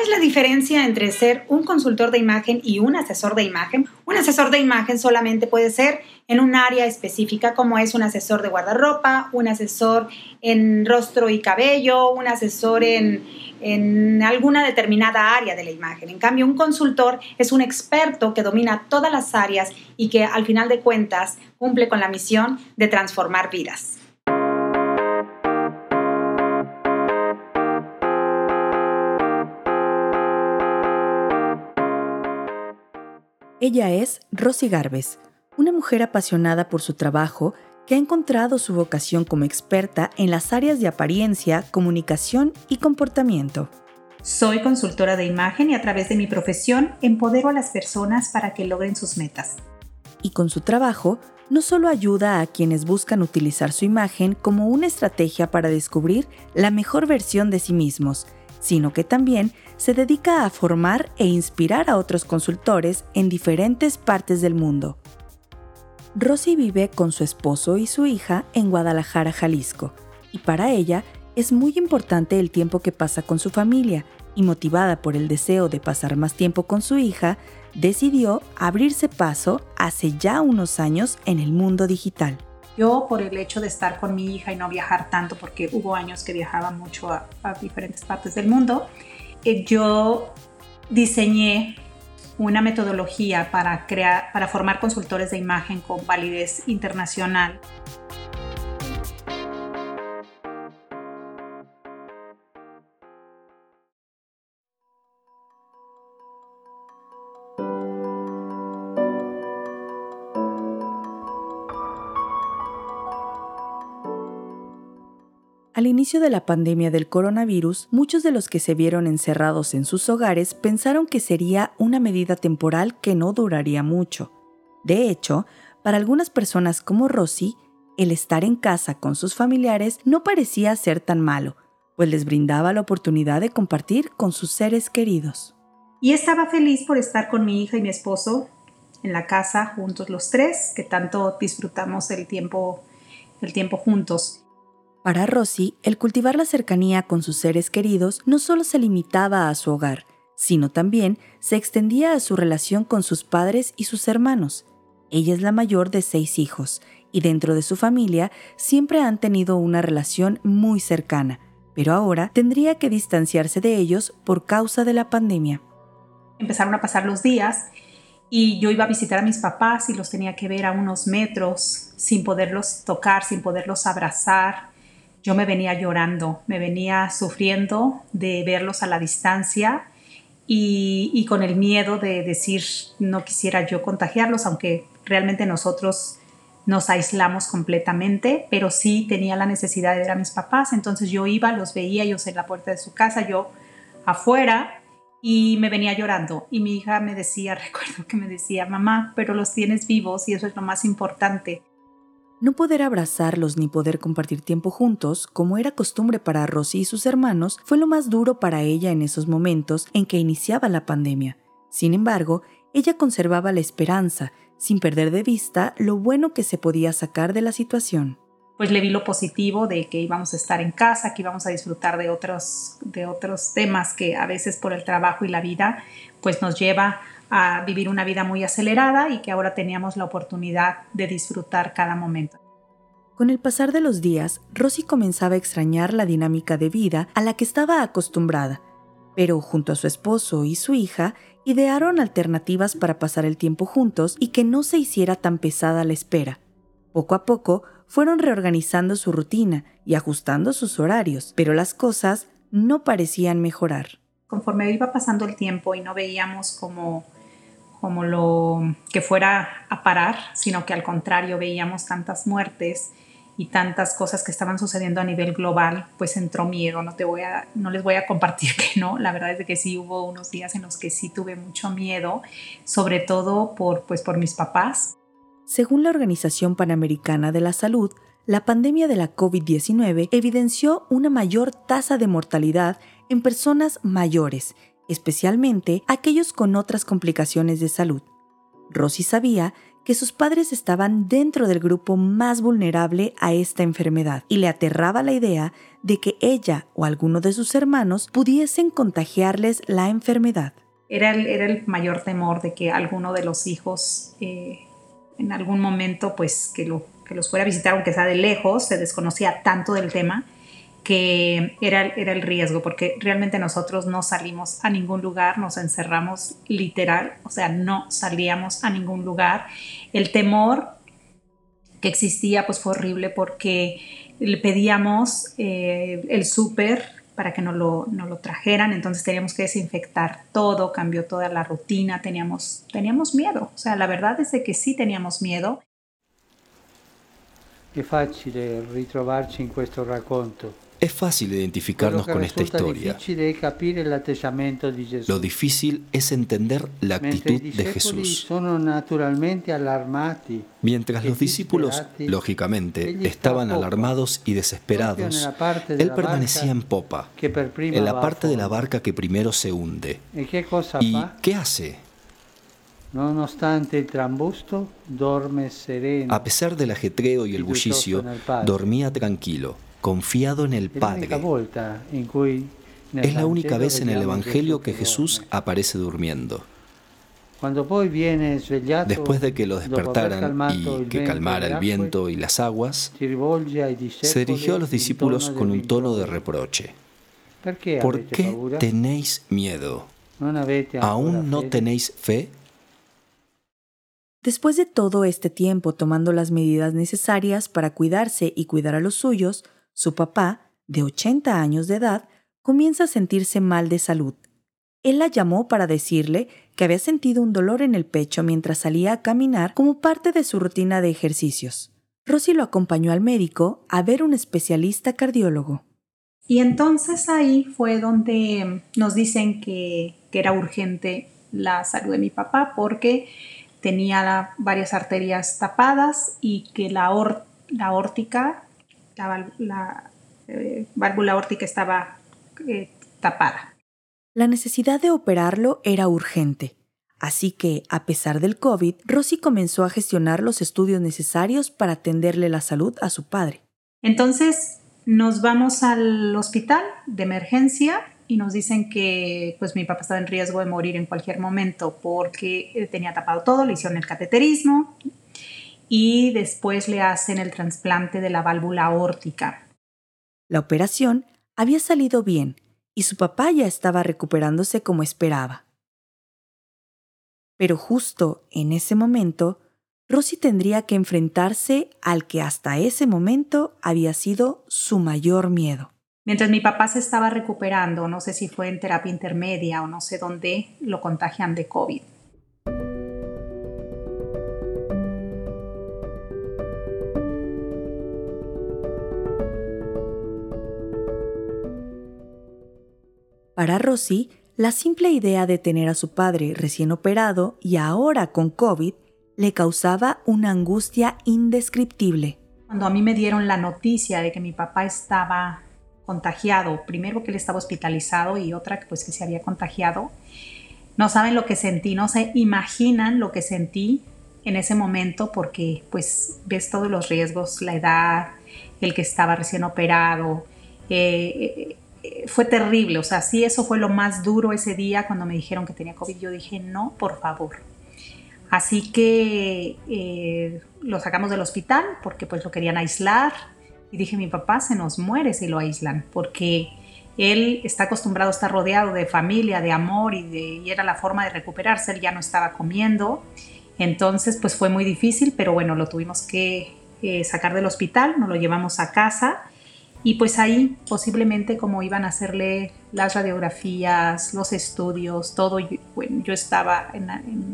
¿Cuál es la diferencia entre ser un consultor de imagen y un asesor de imagen? Un asesor de imagen solamente puede ser en un área específica como es un asesor de guardarropa, un asesor en rostro y cabello, un asesor en, en alguna determinada área de la imagen. En cambio, un consultor es un experto que domina todas las áreas y que al final de cuentas cumple con la misión de transformar vidas. Ella es Rosy Garbes, una mujer apasionada por su trabajo que ha encontrado su vocación como experta en las áreas de apariencia, comunicación y comportamiento. Soy consultora de imagen y a través de mi profesión empodero a las personas para que logren sus metas. Y con su trabajo, no solo ayuda a quienes buscan utilizar su imagen como una estrategia para descubrir la mejor versión de sí mismos, sino que también se dedica a formar e inspirar a otros consultores en diferentes partes del mundo. Rosy vive con su esposo y su hija en Guadalajara, Jalisco, y para ella es muy importante el tiempo que pasa con su familia, y motivada por el deseo de pasar más tiempo con su hija, decidió abrirse paso hace ya unos años en el mundo digital. Yo por el hecho de estar con mi hija y no viajar tanto, porque hubo años que viajaba mucho a, diferentes partes del mundo, eh, yo diseñé una metodología para, crear, para formar consultores de imagen con validez internacional. Inicio de la pandemia del coronavirus, muchos de los que se vieron encerrados en sus hogares pensaron que sería una medida temporal que no duraría mucho. De hecho, para algunas personas como Rosy, el estar en casa con sus familiares no parecía ser tan malo, pues les brindaba la oportunidad de compartir con sus seres queridos. Y estaba feliz por estar con mi hija y mi esposo en la casa juntos los tres, que tanto disfrutamos el tiempo, el tiempo juntos. Para Rosy, el cultivar la cercanía con sus seres queridos no solo se limitaba a su hogar, sino también se extendía a su relación con sus padres y sus hermanos. Ella es la mayor de seis hijos, y dentro de su familia siempre han tenido una relación muy cercana, pero ahora tendría que distanciarse de ellos por causa de la pandemia. Empezaron a pasar los días y yo iba a visitar a mis papás y los tenía que ver a unos metros sin poderlos tocar, sin poderlos abrazar yo me venía llorando, me venía sufriendo de verlos a la distancia y, con el miedo de decir no quisiera yo contagiarlos, aunque realmente nosotros nos aislamos completamente, pero sí tenía la necesidad de ver a mis papás, entonces yo iba, los veía ellos en la puerta de su casa, yo afuera y me venía llorando y mi hija me decía, recuerdo que me decía, mamá, pero los tienes vivos y eso es lo más importante. No poder abrazarlos ni poder compartir tiempo juntos, como era costumbre para Rosy y sus hermanos, fue lo más duro para ella en esos momentos en que iniciaba la pandemia. Sin embargo, ella conservaba la esperanza, sin perder de vista lo bueno que se podía sacar de la situación. Pues le vi lo positivo de que íbamos a estar en casa, que íbamos a disfrutar de otros, de otros temas que a veces por el trabajo y la vida pues nos lleva a vivir una vida muy acelerada y que ahora teníamos la oportunidad de disfrutar cada momento. Con el pasar de los días, Rosy comenzaba a extrañar la dinámica de vida a la que estaba acostumbrada, pero junto a su esposo y su hija idearon alternativas para pasar el tiempo juntos y que no se hiciera tan pesada la espera. Poco a poco fueron reorganizando su rutina y ajustando sus horarios, pero las cosas no parecían mejorar. Conforme iba pasando el tiempo y no veíamos como como lo que fuera a parar, sino que al contrario veíamos tantas muertes y tantas cosas que estaban sucediendo a nivel global, pues entró miedo. No te voy a, no les voy a compartir que no. La verdad es que sí hubo unos días en los que sí tuve mucho miedo, sobre todo por, pues por mis papás. Según la Organización Panamericana de la Salud, la pandemia de la COVID-19 evidenció una mayor tasa de mortalidad en personas mayores especialmente aquellos con otras complicaciones de salud. Rosy sabía que sus padres estaban dentro del grupo más vulnerable a esta enfermedad y le aterraba la idea de que ella o alguno de sus hermanos pudiesen contagiarles la enfermedad. Era el, era el mayor temor de que alguno de los hijos eh, en algún momento pues que, lo, que los fuera a visitar aunque sea de lejos, se desconocía tanto del tema que era, era el riesgo, porque realmente nosotros no salimos a ningún lugar, nos encerramos literal, o sea, no salíamos a ningún lugar. El temor que existía pues fue horrible porque le pedíamos eh, el súper para que nos lo, lo, trajeran, entonces teníamos que desinfectar todo, cambió toda la rutina, teníamos, teníamos miedo, o sea, la verdad es de que sí teníamos miedo. Es fácil ritrovarci in questo racconto. Es fácil identificarnos con esta historia. Lo difícil es entender la actitud de Jesús. Mientras los discípulos, lógicamente, estaban alarmados y desesperados, Él permanecía en popa, en la parte de la barca que primero se hunde. ¿Y qué hace? A pesar del ajetreo y el bullicio, dormía tranquilo confiado en el Padre. Es la única vez en el Evangelio que Jesús aparece durmiendo. Después de que lo despertaran y que calmara el viento y las aguas, se dirigió a los discípulos con un tono de reproche. ¿Por qué tenéis miedo? ¿Aún no tenéis fe? Después de todo este tiempo tomando las medidas necesarias para cuidarse y cuidar a los suyos, su papá, de 80 años de edad, comienza a sentirse mal de salud. Él la llamó para decirle que había sentido un dolor en el pecho mientras salía a caminar como parte de su rutina de ejercicios. Rosy lo acompañó al médico a ver un especialista cardiólogo. Y entonces ahí fue donde nos dicen que, era urgente la salud de mi papá porque tenía varias arterias tapadas y que la, la órtica la, eh, válvula órtica estaba eh, tapada. La necesidad de operarlo era urgente. Así que, a pesar del COVID, Rosy comenzó a gestionar los estudios necesarios para atenderle la salud a su padre. Entonces, nos vamos al hospital de emergencia y nos dicen que pues mi papá estaba en riesgo de morir en cualquier momento porque tenía tapado todo, le hicieron el cateterismo, y después le hacen el trasplante de la válvula órtica. La operación había salido bien y su papá ya estaba recuperándose como esperaba. Pero justo en ese momento, Rosy tendría que enfrentarse al que hasta ese momento había sido su mayor miedo. Mientras mi papá se estaba recuperando, no sé si fue en terapia intermedia o no sé dónde, lo contagian de COVID. Para Rosy, la simple idea de tener a su padre recién operado y ahora con COVID le causaba una angustia indescriptible. Cuando a mí me dieron la noticia de que mi papá estaba contagiado, primero que él estaba hospitalizado y otra pues que se había contagiado, no saben lo que sentí, no se imaginan lo que sentí en ese momento porque pues ves todos los riesgos, la edad, el que estaba recién operado, eh, fue terrible, o sea, sí, eso fue lo más duro ese día cuando me dijeron que tenía COVID. Yo dije, no, por favor. Así que eh, lo sacamos del hospital porque pues lo querían aislar y dije, mi papá se nos muere si lo aíslan porque él está acostumbrado a estar rodeado de familia, de amor y, de, era la forma de recuperarse, él ya no estaba comiendo. Entonces pues fue muy difícil, pero bueno, lo tuvimos que eh, sacar del hospital, nos lo llevamos a casa y pues ahí posiblemente como iban a hacerle las radiografías, los estudios, todo, bueno, yo estaba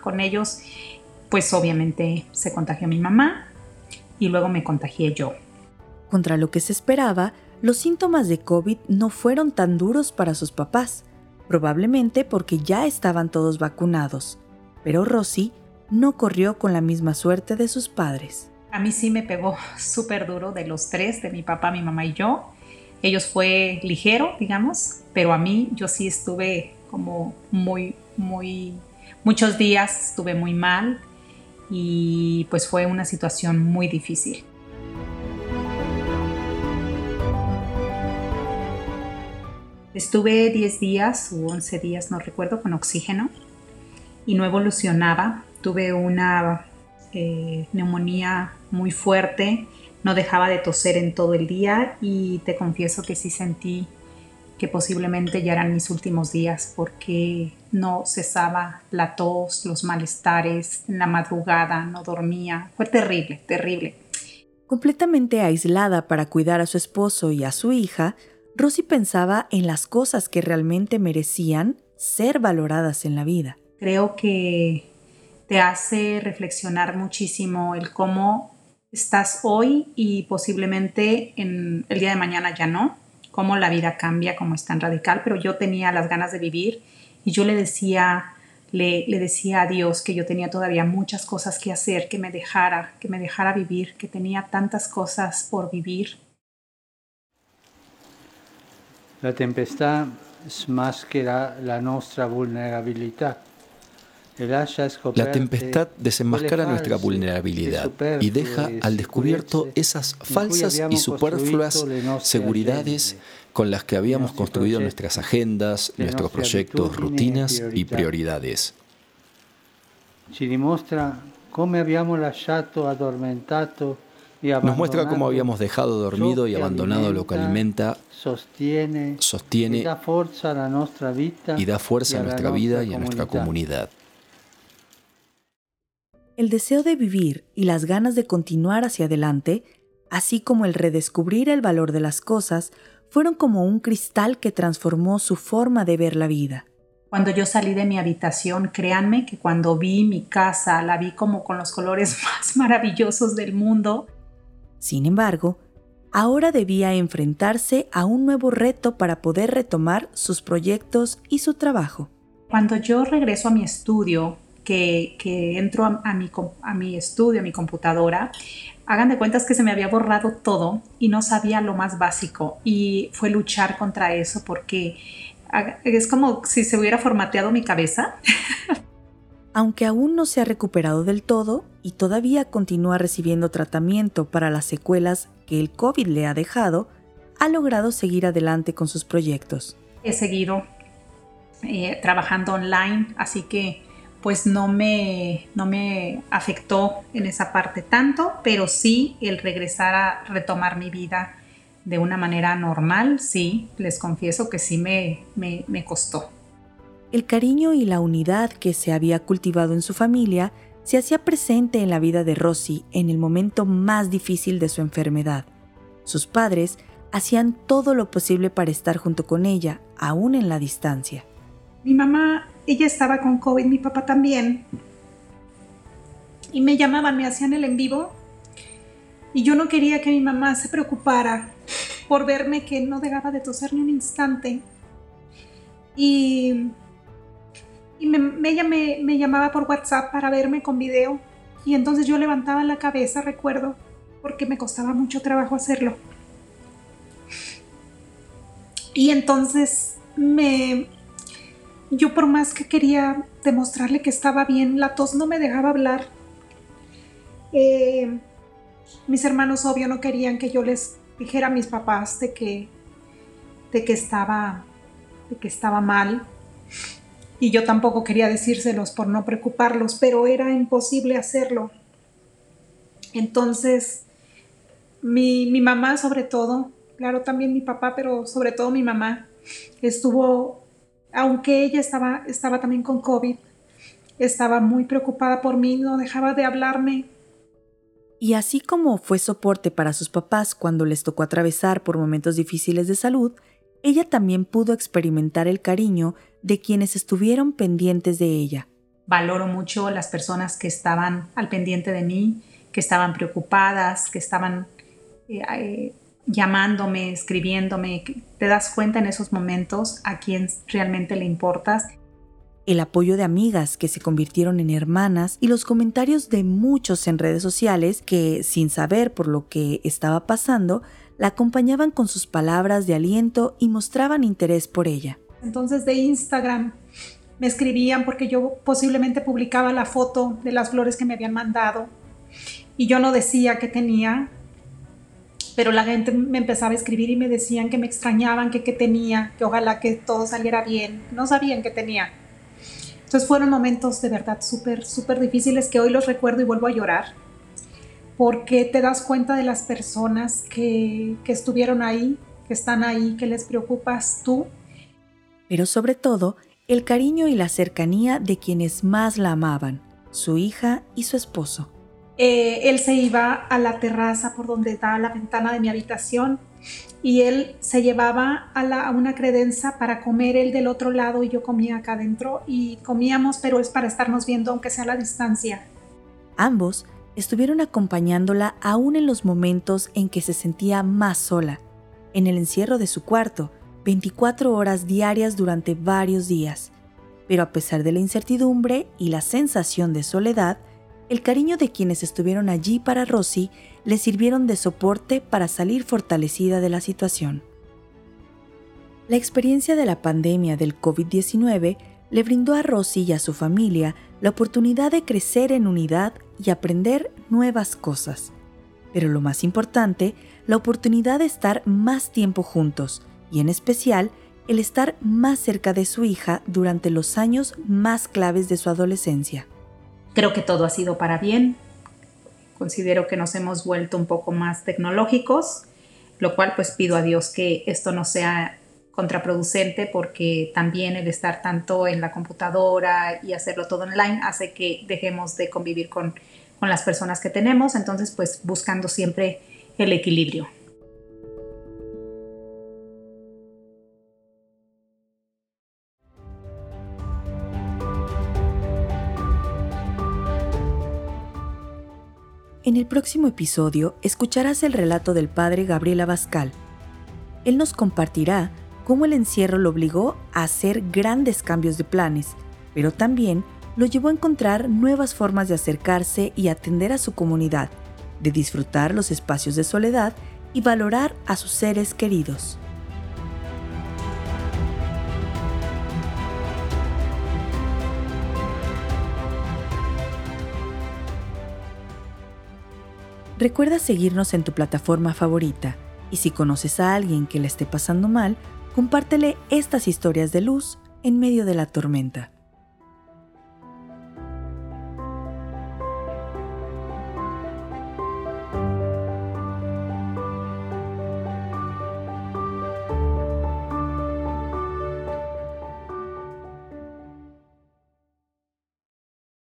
con ellos, pues obviamente se contagió mi mamá y luego me contagié yo. Contra lo que se esperaba, los síntomas de COVID no fueron tan duros para sus papás, probablemente porque ya estaban todos vacunados, pero Rosy no corrió con la misma suerte de sus padres. A mí sí me pegó súper duro de los tres, de mi papá, mi mamá y yo. Ellos fue ligero, digamos, pero a mí yo sí estuve como muy, muy, muchos días estuve muy mal y pues fue una situación muy difícil. Estuve 10 días o 11 días, no recuerdo, con oxígeno y no evolucionaba. Tuve una eh, neumonía muy fuerte, no dejaba de toser en todo el día y te confieso que sí sentí que posiblemente ya eran mis últimos días porque no cesaba la tos, los malestares, en la madrugada no dormía. Fue terrible, terrible. Completamente aislada para cuidar a su esposo y a su hija, Rosy pensaba en las cosas que realmente merecían ser valoradas en la vida. Creo que te hace reflexionar muchísimo el cómo estás hoy y posiblemente en el día de mañana ya no, cómo la vida cambia, cómo es tan radical, pero yo tenía las ganas de vivir y yo le decía, le, le, decía a Dios que yo tenía todavía muchas cosas que hacer, que me dejara, que me dejara vivir, que tenía tantas cosas por vivir. La tempestad smaschera la nuestra vulnerabilidad. La tempestad desenmascara nuestra vulnerabilidad y deja al descubierto esas falsas y superfluas seguridades con las que habíamos construido nuestras agendas, nuestros proyectos, rutinas y prioridades. Nos muestra cómo habíamos dejado dormido y abandonado lo que alimenta, sostiene y da fuerza a nuestra vida y a nuestra comunidad. El deseo de vivir y las ganas de continuar hacia adelante, así como el redescubrir el valor de las cosas, fueron como un cristal que transformó su forma de ver la vida. Cuando yo salí de mi habitación, créanme que cuando vi mi casa, la vi como con los colores más maravillosos del mundo. Sin embargo, ahora debía enfrentarse a un nuevo reto para poder retomar sus proyectos y su trabajo. Cuando yo regreso a mi estudio, que, entro a, mi, a mi estudio, a mi computadora, hagan de cuentas que se me había borrado todo y no sabía lo más básico y fue luchar contra eso porque es como si se hubiera formateado mi cabeza. Aunque aún no se ha recuperado del todo y todavía continúa recibiendo tratamiento para las secuelas que el COVID le ha dejado, ha logrado seguir adelante con sus proyectos. He seguido eh, trabajando online, así que pues no me, no me afectó en esa parte tanto, pero sí el regresar a retomar mi vida de una manera normal, sí, les confieso que sí me, me, me costó. El cariño y la unidad que se había cultivado en su familia se hacía presente en la vida de Rosy en el momento más difícil de su enfermedad. Sus padres hacían todo lo posible para estar junto con ella, aún en la distancia. Mi mamá ella estaba con COVID, mi papá también. Y me llamaban, me hacían el en vivo. Y yo no quería que mi mamá se preocupara por verme que no dejaba de toser ni un instante. Y, ella me, me llamaba por WhatsApp para verme con video. Y entonces yo levantaba la cabeza, recuerdo, porque me costaba mucho trabajo hacerlo. Y entonces me, yo por más que quería demostrarle que estaba bien, la tos no me dejaba hablar. Eh, mis hermanos obvio no querían que yo les dijera a mis papás de que, de que estaba, de que estaba mal. Y yo tampoco quería decírselos por no preocuparlos, pero era imposible hacerlo. Entonces, mi, mi mamá sobre todo, claro también mi papá, pero sobre todo mi mamá, estuvo aunque ella estaba, estaba también con COVID, estaba muy preocupada por mí, no dejaba de hablarme. Y así como fue soporte para sus papás cuando les tocó atravesar por momentos difíciles de salud, ella también pudo experimentar el cariño de quienes estuvieron pendientes de ella. Valoro mucho las personas que estaban al pendiente de mí, que estaban preocupadas, que estaban eh, eh, llamándome, escribiéndome, te das cuenta en esos momentos a quién realmente le importas. El apoyo de amigas que se convirtieron en hermanas y los comentarios de muchos en redes sociales que, sin saber por lo que estaba pasando, la acompañaban con sus palabras de aliento y mostraban interés por ella. Entonces de Instagram me escribían porque yo posiblemente publicaba la foto de las flores que me habían mandado y yo no decía que tenía, pero la gente me empezaba a escribir y me decían que me extrañaban, que qué tenía, que ojalá que todo saliera bien, no sabían qué tenía. Entonces fueron momentos de verdad súper, súper difíciles que hoy los recuerdo y vuelvo a llorar, porque te das cuenta de las personas que, que estuvieron ahí, que están ahí, que les preocupas tú. Pero sobre todo, el cariño y la cercanía de quienes más la amaban, su hija y su esposo. Eh, él se iba a la terraza por donde estaba la ventana de mi habitación y él se llevaba a, una credenza para comer él del otro lado y yo comía acá adentro y comíamos, pero es para estarnos viendo aunque sea a la distancia. Ambos estuvieron acompañándola aún en los momentos en que se sentía más sola, en el encierro de su cuarto, 24 horas diarias durante varios días. Pero a pesar de la incertidumbre y la sensación de soledad, el cariño de quienes estuvieron allí para Rosy le sirvieron de soporte para salir fortalecida de la situación. La experiencia de la pandemia del COVID-19 le brindó a Rosy y a su familia la oportunidad de crecer en unidad y aprender nuevas cosas. Pero lo más importante, la oportunidad de estar más tiempo juntos, y en especial el estar más cerca de su hija durante los años más claves de su adolescencia. Creo que todo ha sido para bien. Considero que nos hemos vuelto un poco más tecnológicos, lo cual pues pido a Dios que esto no sea contraproducente porque también el estar tanto en la computadora y hacerlo todo online hace que dejemos de convivir con, con las personas que tenemos, entonces pues buscando siempre el equilibrio. En el próximo episodio escucharás el relato del padre Gabriel Abascal. Él nos compartirá cómo el encierro lo obligó a hacer grandes cambios de planes, pero también lo llevó a encontrar nuevas formas de acercarse y atender a su comunidad, de disfrutar los espacios de soledad y valorar a sus seres queridos. Recuerda seguirnos en tu plataforma favorita y si conoces a alguien que le esté pasando mal, compártele estas historias de luz en medio de la tormenta.